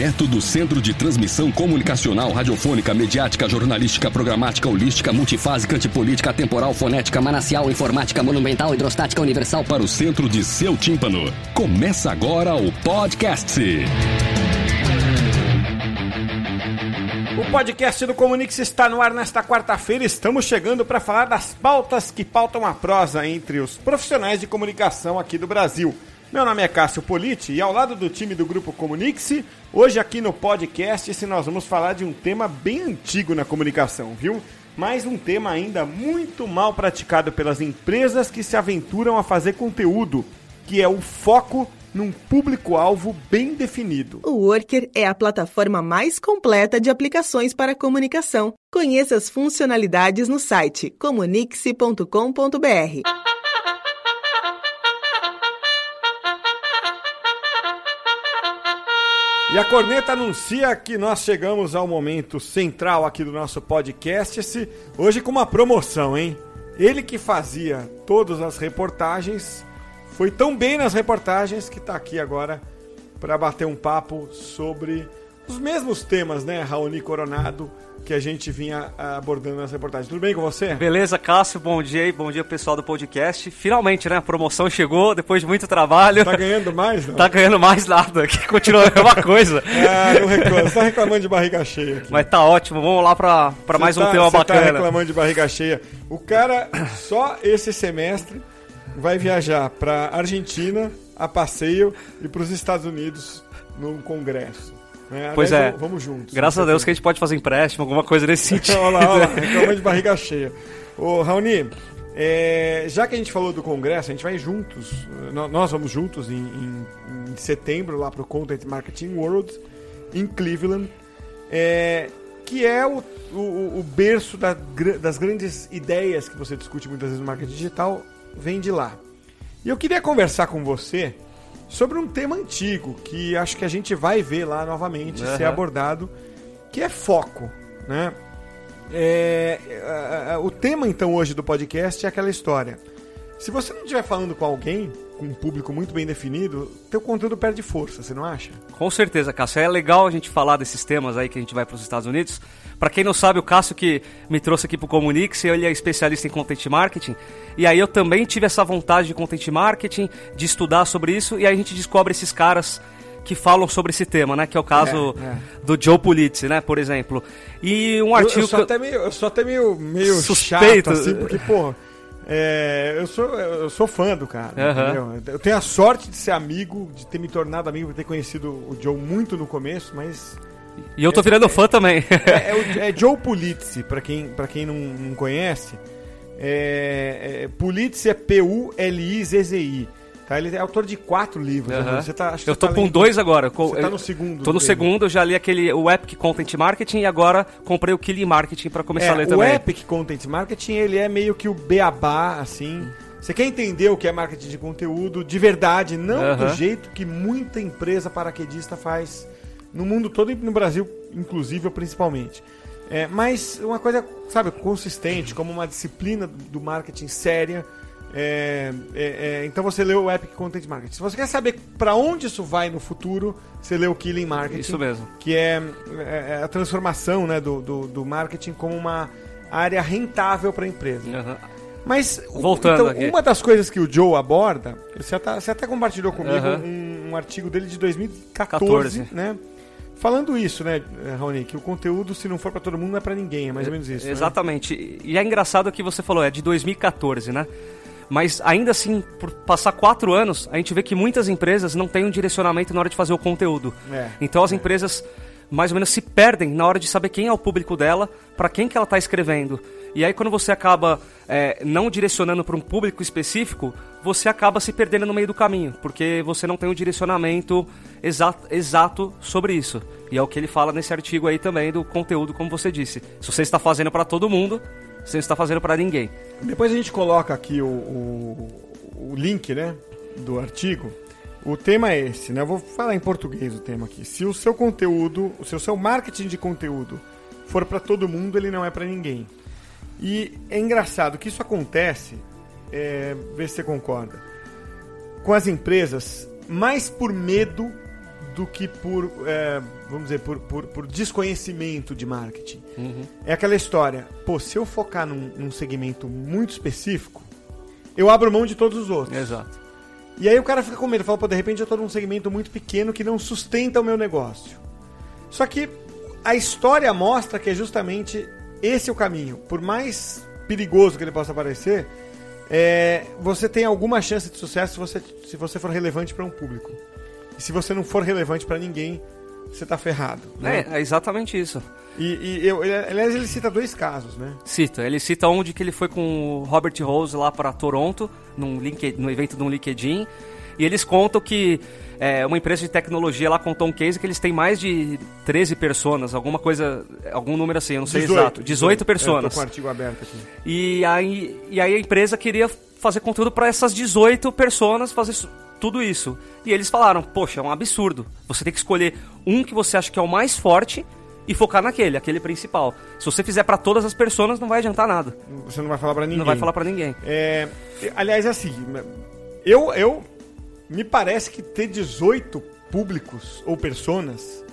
Direto do Centro de Transmissão Comunicacional, Radiofônica, Mediática, Jornalística, Programática, Holística, Multifásica, Antipolítica, Temporal, Fonética, Manacial, Informática, Monumental, Hidrostática, Universal para o centro de seu tímpano. Começa agora o podcast. O podcast do Comunix está no ar nesta quarta-feira. Estamos chegando para falar das pautas que pautam a prosa entre os profissionais de comunicação aqui do Brasil. Meu nome é Cássio Politi e ao lado do time do Grupo Comunix, hoje aqui no podcast nós vamos falar de um tema bem antigo na comunicação, viu? Mas um tema ainda muito mal praticado pelas empresas que se aventuram a fazer conteúdo, que é o foco num público-alvo bem definido. O Worker é a plataforma mais completa de aplicações para comunicação. Conheça as funcionalidades no site comunique-se.com.br. E a corneta anuncia que nós chegamos ao momento central aqui do nosso podcast, hoje com uma promoção, hein? Ele que fazia todas as reportagens, foi tão bem nas reportagens que está aqui agora para bater um papo sobre os mesmos temas, né, Raoni Coronado, que a gente vinha ah, abordando nas reportagens. Tudo bem com você? Beleza, Cássio, bom dia aí, bom dia pessoal do podcast. Finalmente, né, a promoção chegou depois de muito trabalho. Tá ganhando mais, não? Tá ganhando mais nada, que continua a mesma coisa. ah, não reclama, você tá reclamando de barriga cheia. Aqui. Mas tá ótimo, vamos lá pra, pra mais tá, um tema você bacana. tá reclamando de barriga cheia. O cara, só esse semestre, vai viajar pra Argentina a passeio e pros Estados Unidos num congresso. É, pois é. Vamos, vamos juntos. Graças a Deus que a gente pode fazer empréstimo, alguma coisa nesse sentido. olha lá, olha lá, de barriga cheia. Ô, Raoni, é, já que a gente falou do congresso, a gente vai juntos, nós vamos juntos em, em, em setembro lá para o Content Marketing World, em Cleveland, é, que é o, o, o berço da, das grandes ideias que você discute muitas vezes no marketing digital, vem de lá. E eu queria conversar com você sobre um tema antigo que acho que a gente vai ver lá novamente uhum. ser abordado, que é foco, né? É, é, é, o tema então hoje do podcast é aquela história. Se você não estiver falando com alguém, com um público muito bem definido, teu conteúdo perde força, você não acha? Com certeza, Cássio. É legal a gente falar desses temas aí que a gente vai para os Estados Unidos. Para quem não sabe, o Cássio que me trouxe aqui para o Comunix, ele é especialista em content marketing. E aí eu também tive essa vontade de content marketing, de estudar sobre isso, e aí a gente descobre esses caras que falam sobre esse tema, né? Que é o caso é, é. do Joe Pulitzer, né? Por exemplo. E um artigo... Eu, eu sou, até meio, eu sou até meio, meio suspeito, chato, assim, porque, pô... É, eu, sou, eu sou fã do cara, uhum. Eu tenho a sorte de ser amigo, de ter me tornado amigo, de ter conhecido o Joe muito no começo, mas... E eu tô virando fã também. É, é, é Joe Pulitzi, pra quem, pra quem não, não conhece. É, é, é P-U-L-I-Z-Z-I. Tá? Ele é autor de quatro livros. Uhum. Você tá, eu tô tá com dois agora. Você tá no segundo. Tô no segundo, eu já li aquele o Epic Content Marketing e agora comprei o Killing Marketing para começar é, a ler também. O Epic Content Marketing, ele é meio que o beabá, assim. Você quer entender o que é marketing de conteúdo de verdade, não uhum. do jeito que muita empresa paraquedista faz no mundo todo e no Brasil, inclusive, principalmente. É, mas uma coisa, sabe, consistente, como uma disciplina do marketing séria. É, é, é, então você leu o Epic Content Marketing. Se você quer saber para onde isso vai no futuro, você lê o Killing Marketing. Isso mesmo. Que é, é, é a transformação né, do, do, do, marketing como uma área rentável para a empresa. Uhum. Mas, Voltando então, aqui. uma das coisas que o Joe aborda, você até, você até compartilhou comigo uhum. um, um, artigo dele de 2014, 14. né? Falando isso, né, Raoni, que o conteúdo, se não for para todo mundo, não é para ninguém, é mais ou menos isso. Exatamente. Né? E é engraçado que você falou, é de 2014, né? Mas ainda assim, por passar quatro anos, a gente vê que muitas empresas não têm um direcionamento na hora de fazer o conteúdo. É, então as é. empresas mais ou menos se perdem na hora de saber quem é o público dela, para quem que ela está escrevendo. E aí quando você acaba é, não direcionando para um público específico, você acaba se perdendo no meio do caminho, porque você não tem um direcionamento exato, exato sobre isso. E é o que ele fala nesse artigo aí também do conteúdo, como você disse. Se você está fazendo para todo mundo, você está fazendo para ninguém. Depois a gente coloca aqui o, o, o link, né, do artigo. O tema é esse, né? Eu vou falar em português o tema aqui. Se o seu conteúdo, se o seu marketing de conteúdo for para todo mundo, ele não é para ninguém. E é engraçado que isso acontece, é, vê se você concorda, com as empresas mais por medo do que por, é, vamos dizer, por, por, por, desconhecimento de marketing. Uhum. É aquela história, pô, se eu focar num, num segmento muito específico, eu abro mão de todos os outros. Exato. E aí o cara fica com medo, fala, pô, de repente eu tô num segmento muito pequeno que não sustenta o meu negócio. Só que a história mostra que é justamente esse o caminho. Por mais perigoso que ele possa parecer, é, você tem alguma chance de sucesso se você, se você for relevante para um público. E se você não for relevante para ninguém, você tá ferrado. Né? É, é exatamente isso. E, e eu, ele, aliás, ele cita dois casos, né? Cita. Ele cita onde que ele foi com o Robert Rose lá para Toronto, num, LinkedIn, no evento do LinkedIn. E eles contam que é, uma empresa de tecnologia lá contou um case que eles têm mais de 13 pessoas, alguma coisa, algum número assim, eu não sei 18, exato. 18 pessoas. É, com o artigo aberto aqui. E aí, e aí a empresa queria fazer conteúdo para essas 18 pessoas, fazer tudo isso. E eles falaram: Poxa, é um absurdo. Você tem que escolher um que você acha que é o mais forte e focar naquele, aquele principal. Se você fizer para todas as pessoas, não vai adiantar nada. Você não vai falar para ninguém. Não vai falar para ninguém. É, aliás, assim, eu, eu me parece que ter 18 públicos ou personas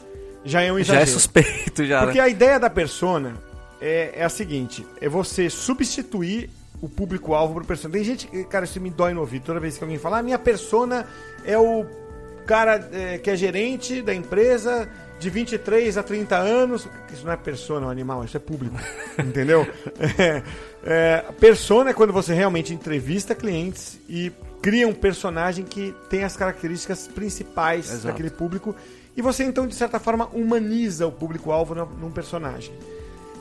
já é um exagero. Já é suspeito já. Porque né? a ideia da persona é, é a seguinte: é você substituir o público-alvo para persona. Tem gente que, cara, isso me dói no ouvido toda vez que alguém fala, ah, minha persona é o cara é, que é gerente da empresa de 23 a 30 anos. Isso não é persona, é um animal, isso é público. entendeu? É, é, persona é quando você realmente entrevista clientes e cria um personagem que tem as características principais Exato. daquele público. E você, então, de certa forma, humaniza o público-alvo num personagem.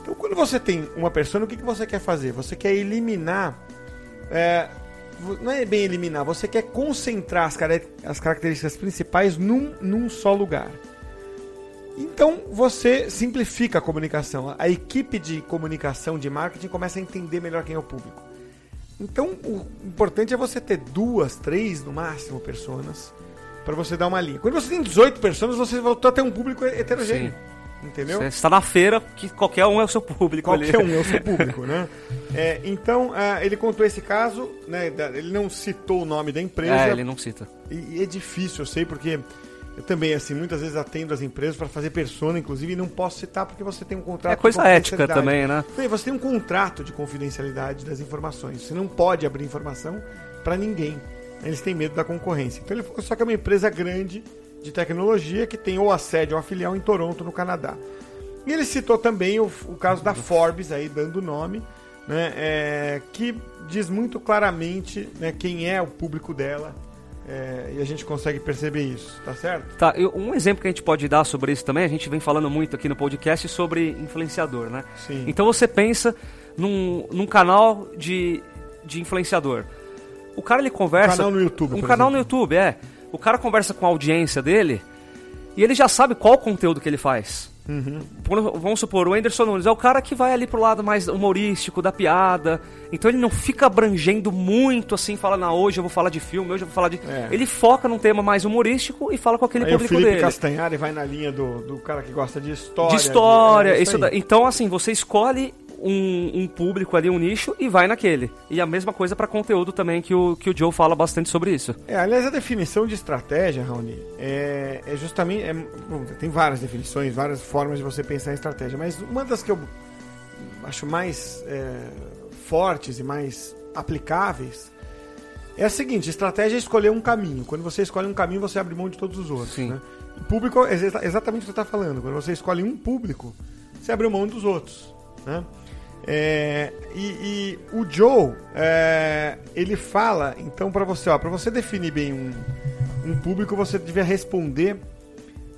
Então, quando você tem uma persona, o que, que você quer fazer? Você quer eliminar. É, não é bem eliminar, você quer concentrar as, car as características principais num, num só lugar. Então você simplifica a comunicação. A equipe de comunicação de marketing começa a entender melhor quem é o público. Então o importante é você ter duas, três no máximo pessoas para você dar uma linha. Quando você tem 18 pessoas, você voltou a ter um público heterogêneo. Sim. Entendeu? Você está na feira que qualquer um é o seu público. Qualquer ali. um é o seu público, né? É, então, uh, ele contou esse caso, né? Ele não citou o nome da empresa. É, ele não cita. E, e é difícil, eu sei, porque eu também, assim, muitas vezes atendo as empresas para fazer persona, inclusive, e não posso citar porque você tem um contrato. É coisa ética também, né? Você tem um contrato de confidencialidade das informações. Você não pode abrir informação para ninguém. Eles têm medo da concorrência. Então, ele falou só que é uma empresa grande de tecnologia que tem ou a sede ou a filial em Toronto, no Canadá. E ele citou também o, o caso da Forbes, aí dando o nome, né, é, que diz muito claramente né, quem é o público dela. É, e a gente consegue perceber isso, tá certo? Tá, eu, um exemplo que a gente pode dar sobre isso também, a gente vem falando muito aqui no podcast sobre influenciador, né? Sim. Então você pensa num, num canal de, de influenciador. O cara ele conversa. Um canal no YouTube. Um canal exemplo. no YouTube, é. O cara conversa com a audiência dele e ele já sabe qual o conteúdo que ele faz. Uhum. Vamos supor, o Anderson Nunes é o cara que vai ali pro lado mais humorístico, da piada. Então ele não fica abrangendo muito assim, fala, na hoje eu vou falar de filme, hoje eu vou falar de. É. Ele foca num tema mais humorístico e fala com aquele Aí público o Felipe dele. Castanhari vai na linha do, do cara que gosta de história. De história. É, isso da... Então, assim, você escolhe um, um, público ali, um nicho, e vai naquele. E a mesma coisa para conteúdo também, que o, que o Joe fala bastante sobre isso. É, aliás, a definição de estratégia, Raoni, é, é justamente. É, bom, tem várias definições, várias formas de você pensar em estratégia, mas uma das que eu acho mais é, fortes e mais aplicáveis é a seguinte: estratégia é escolher um caminho. Quando você escolhe um caminho, você abre mão de todos os outros. Sim. Né? O público é exatamente o que você está falando. Quando você escolhe um público, você abre mão dos outros. Né? É, e, e, o Joe, é, ele fala, então, para você, para você definir bem um, um público, você devia responder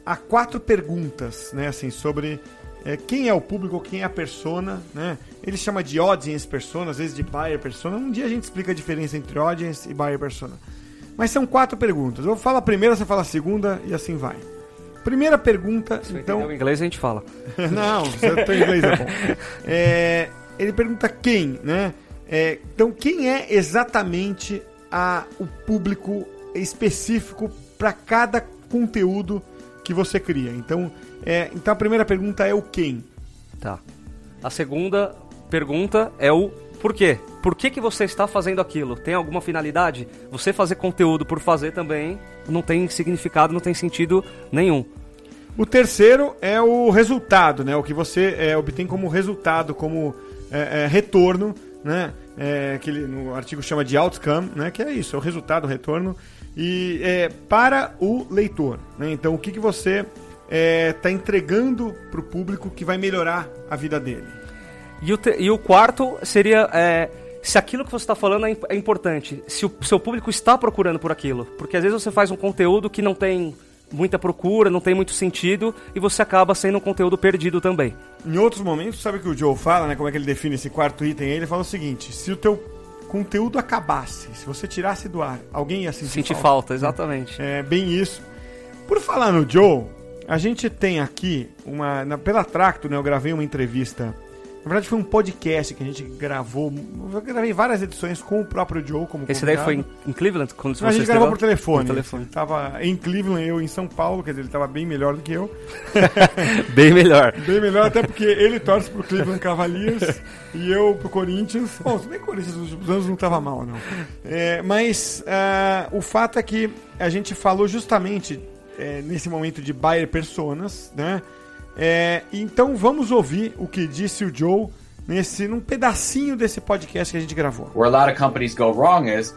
a quatro perguntas, né, assim, sobre é, quem é o público, quem é a persona, né? Ele chama de audience persona, às vezes de buyer persona. Um dia a gente explica a diferença entre audience e buyer persona. Mas são quatro perguntas. Eu falo a primeira, você fala a segunda e assim vai. Primeira pergunta, Se então. o inglês a gente fala. Não, seu inglês é bom. É, ele pergunta quem, né? É, então, quem é exatamente a, o público específico para cada conteúdo que você cria. Então, é, então a primeira pergunta é o quem. Tá. A segunda pergunta é o por quê? Por que, que você está fazendo aquilo? Tem alguma finalidade? Você fazer conteúdo por fazer também não tem significado, não tem sentido nenhum. O terceiro é o resultado, né? O que você é, obtém como resultado, como é, é, retorno, né? É, que ele, no artigo chama de outcome, né? Que é isso, é o resultado, o retorno e é, para o leitor. Né? Então, o que, que você está é, entregando para o público que vai melhorar a vida dele? E o, e o quarto seria é, se aquilo que você está falando é, é, importante, se o seu público está procurando por aquilo. Porque às vezes você faz um conteúdo que não tem muita procura, não tem muito sentido e você acaba sendo um conteúdo perdido também. Em outros momentos, sabe o que o Joe fala, né? Como é que ele define esse quarto item? Ele fala o seguinte: se o teu conteúdo acabasse, se você tirasse do ar, alguém ia sentir, sentir falta. falta. Exatamente. É bem isso. Por falar no Joe, a gente tem aqui uma. Na, pela Tracto, né? Eu gravei uma entrevista na verdade, foi um podcast que a gente gravou. Eu gravei várias edições com o próprio Joe como Esse daí foi em Cleveland? Quando você a gente gravou por telefone. Por telefone. Ele tava em Cleveland, eu em São Paulo, quer dizer, ele tava bem melhor do que eu. bem melhor. Bem melhor, até porque ele torce pro Cleveland Cavaliers e eu pro Corinthians. Bom, também Corinthians nos últimos anos não tava mal, não. É, mas uh, o fato é que a gente falou justamente é, nesse momento de Bayer Personas, né? É, então vamos ouvir o que disse o Joe nesse num pedacinho desse podcast que a gente gravou. Where a lot of companies go wrong is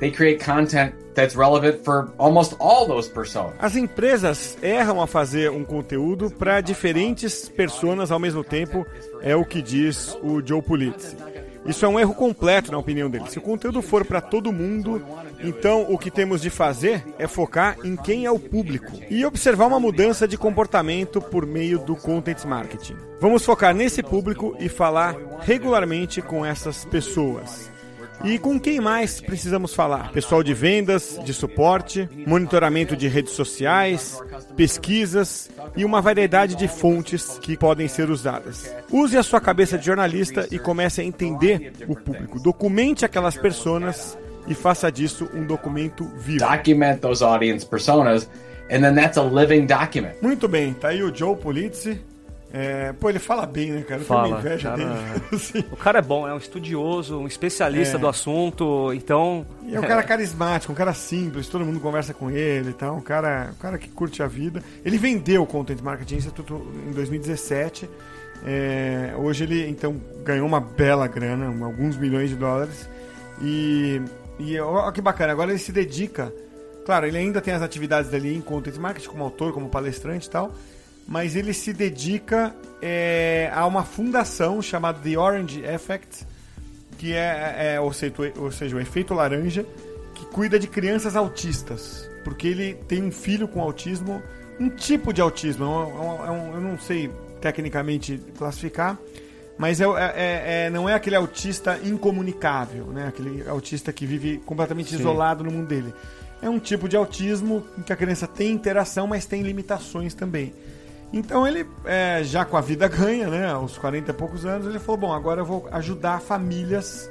they create content that's relevant for almost all those personas. As empresas erram a fazer um conteúdo para diferentes personas ao mesmo tempo, é o que diz o Joe Pulitzer. Isso é um erro completo, na opinião dele. Se o conteúdo for para todo mundo, então o que temos de fazer é focar em quem é o público e observar uma mudança de comportamento por meio do content marketing. Vamos focar nesse público e falar regularmente com essas pessoas. E com quem mais precisamos falar? Pessoal de vendas, de suporte, monitoramento de redes sociais, pesquisas e uma variedade de fontes que podem ser usadas. Use a sua cabeça de jornalista e comece a entender o público. Documente aquelas pessoas e faça disso um documento vivo. Document those audience personas and then that's a living document. Muito bem, tá aí o Joe Pulitzi é, pô, ele fala bem, né, cara? Eu fala, inveja cara, dele. assim. O cara é bom, é um estudioso, um especialista é. do assunto, então... E é um cara carismático, um cara simples, todo mundo conversa com ele e tal, um cara, um cara que curte a vida. Ele vendeu o Content Marketing Institute em 2017. É, hoje ele, então, ganhou uma bela grana, alguns milhões de dólares. E, e olha que bacana, agora ele se dedica... Claro, ele ainda tem as atividades dali em Content Marketing, como autor, como palestrante e tal mas ele se dedica é, a uma fundação chamada The Orange Effect, que é, é ou, seja, ou seja, o efeito laranja, que cuida de crianças autistas, porque ele tem um filho com autismo, um tipo de autismo, é um, é um, eu não sei tecnicamente classificar, mas é, é, é, não é aquele autista incomunicável, né? aquele autista que vive completamente Sim. isolado no mundo dele. É um tipo de autismo em que a criança tem interação, mas tem limitações também. Então ele, é, já com a vida ganha, né, aos 40 e poucos anos, ele falou: bom, agora eu vou ajudar famílias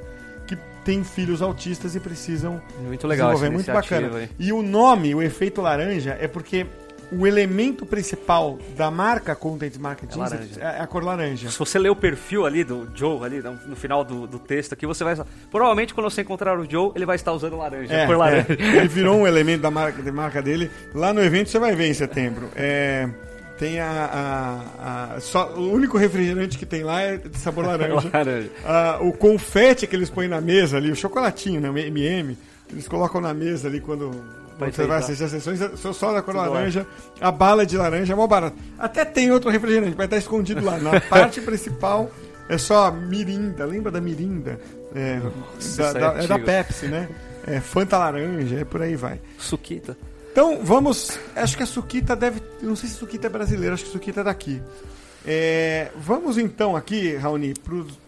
que têm filhos autistas e precisam muito legal desenvolver. Muito bacana. Aí. E o nome, o efeito laranja, é porque o elemento principal da marca Content Marketing é, é, a cor laranja. Se você ler o perfil ali do Joe, ali no final do, do, texto aqui, você vai. Provavelmente quando você encontrar o Joe, ele vai estar usando laranja. É, cor laranja. É. Ele virou um elemento da marca, da marca dele. Lá no evento você vai ver em setembro. É. Tem a, a, a, só, o único refrigerante que tem lá é de sabor laranja. laranja. Ah, o confete que eles põem na mesa ali, o chocolatinho, né, o MM, eles colocam na mesa ali quando, quando você vai assistir as sessões, só, só da cor Tudo laranja, a bala de laranja é mó barato. Até tem outro refrigerante, mas tá escondido lá. Na parte principal é só mirinda, lembra da mirinda? É, Nossa, da, é da, é da Pepsi, né? É, Fanta laranja, é por aí vai. Suquita. Então, vamos. Acho que a Suquita deve. Não sei se a Suquita é brasileira, acho que a Suquita é daqui. É, vamos então aqui, Raoni,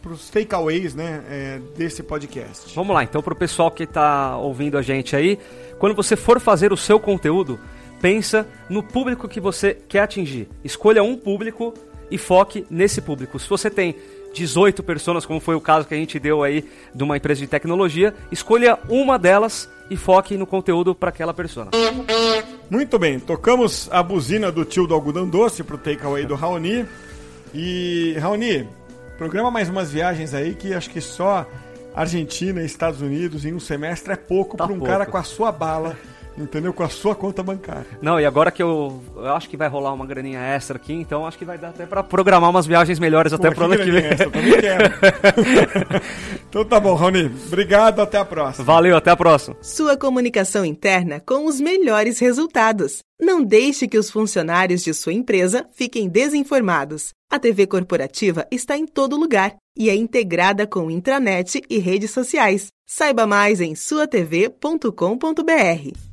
para os takeaways né, é, desse podcast. Vamos lá, então, para o pessoal que está ouvindo a gente aí, quando você for fazer o seu conteúdo, pensa no público que você quer atingir. Escolha um público e foque nesse público. Se você tem 18 pessoas, como foi o caso que a gente deu aí de uma empresa de tecnologia, escolha uma delas e foque no conteúdo para aquela pessoa. Muito bem, tocamos a buzina do tio do algodão doce pro takeaway do Raoni. E, Raoni, programa mais umas viagens aí que acho que só Argentina e Estados Unidos em um semestre é pouco Tá para um pouco. cara com a sua bala, entendeu? Com a sua conta bancária. Não, e agora que eu, eu acho que vai rolar uma graninha extra aqui, então acho que vai dar até pra programar umas viagens melhores até Pô, pro ano que vem. também quero. então tá bom, Raoni. Obrigado, até a próxima. Valeu, até a próxima. Sua comunicação interna com os melhores resultados. Não deixe que os funcionários de sua empresa fiquem desinformados. A TV corporativa está em todo lugar e é integrada com intranet e redes sociais. Saiba mais em suatv.com.br.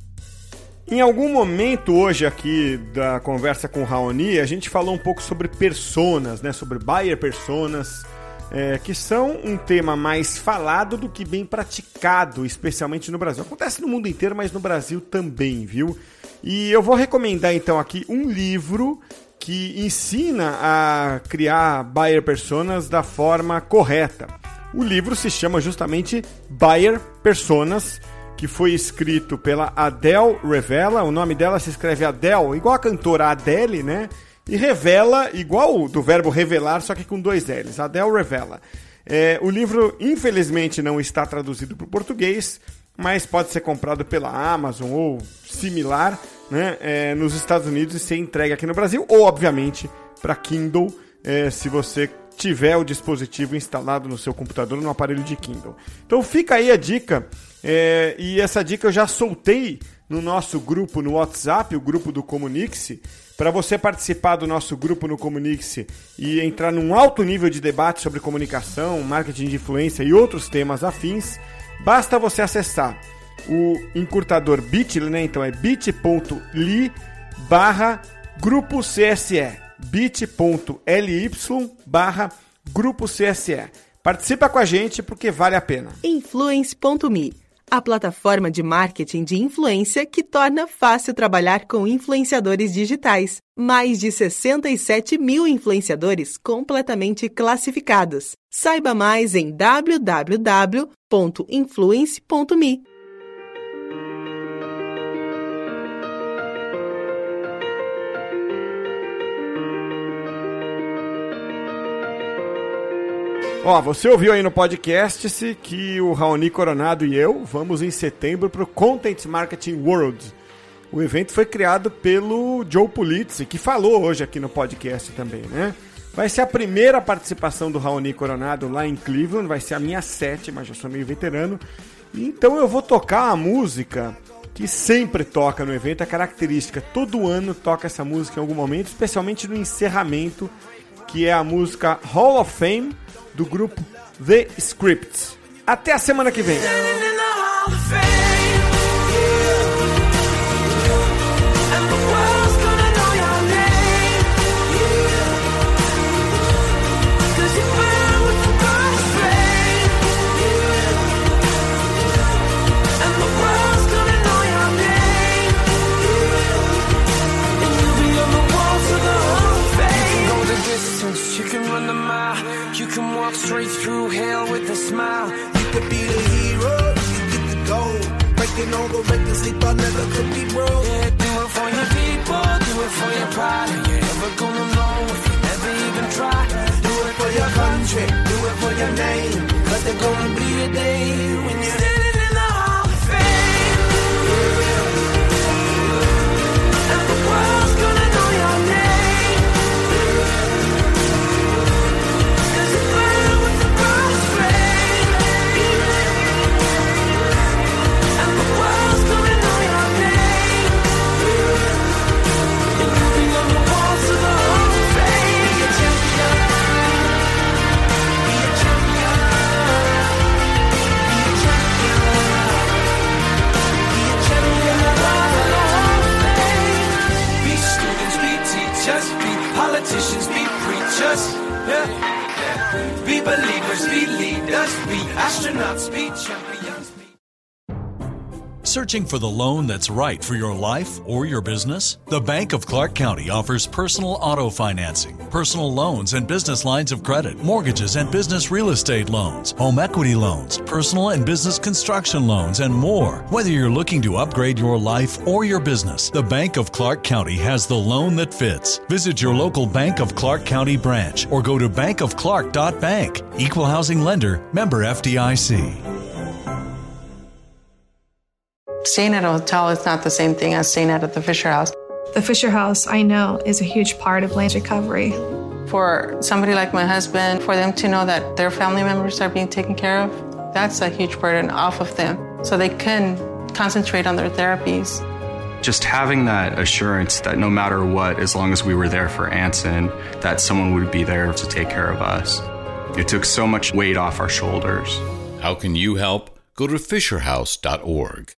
Em algum momento hoje aqui da conversa com o Raoni, a gente falou um pouco sobre personas, né? Sobre buyer personas, é, que são um tema mais falado do que bem praticado, especialmente no Brasil. Acontece no mundo inteiro, mas no Brasil também, viu? E eu vou recomendar então aqui um livro que ensina a criar buyer personas da forma correta. O livro se chama justamente Buyer Personas, que foi escrito pela Adele Revela. O nome dela se escreve Adele, igual a cantora Adele, né? E revela, igual do verbo revelar, só que com dois L's. Adele Revela. É, o livro, infelizmente, não está traduzido para o português, mas pode ser comprado pela Amazon ou similar né, é, nos Estados Unidos e ser entregue aqui no Brasil, ou, obviamente, para Kindle, é, se você tiver o dispositivo instalado no seu computador no aparelho de Kindle. Então fica aí a dica, é, e essa dica eu já soltei no nosso grupo no WhatsApp, o grupo do Comunix. Para você participar do nosso grupo no Comunix e entrar num alto nível de debate sobre comunicação, marketing de influência e outros temas afins, basta você acessar o encurtador bit.ly, né? Então é bit.ly barra grupo CSE bit.ly barra grupo CSE. Participa com a gente porque vale a pena. Influence.me, a plataforma de marketing de influência que torna fácil trabalhar com influenciadores digitais. Mais de 67 mil influenciadores completamente classificados. Saiba mais em www.influence.me. Ó, você ouviu aí no podcast -se que o Raoni Coronado e eu vamos em setembro para o Content Marketing World. O evento foi criado pelo Joe Pulitzer, que falou hoje aqui no podcast também, né? Vai ser a primeira participação do Raoni Coronado lá em Cleveland, vai ser a minha sétima, já sou meio veterano. Então eu vou tocar a música que sempre toca no evento, é característica. Todo ano toca essa música em algum momento, especialmente no encerramento, que é a música Hall of Fame do grupo The Scripts. Até a semana que vem. Straight through hell with a smile. You could be the hero, you get the gold. Breaking all the records they thought never could be broke. Yeah, Searching for the loan that's right for your life or your business? The Bank of Clark County offers personal auto financing, personal loans and business lines of credit, mortgages and business real estate loans, home equity loans, personal and business construction loans, and more. Whether you're looking to upgrade your life or your business, the Bank of Clark County has the loan that fits. Visit your local Bank of Clark County branch or go to bankofclark.bank. Equal housing lender, member FDIC. Staying at a hotel is not the same thing as staying at the Fisher House. The Fisher House, I know, is a huge part of Blaine's recovery. For somebody like my husband, for them to know that their family members are being taken care of, that's a huge burden off of them. So they can concentrate on their therapies. Just having that assurance that no matter what, as long as we were there for Anson, that someone would be there to take care of us. It took so much weight off our shoulders. How can you help? Go to fisherhouse.org.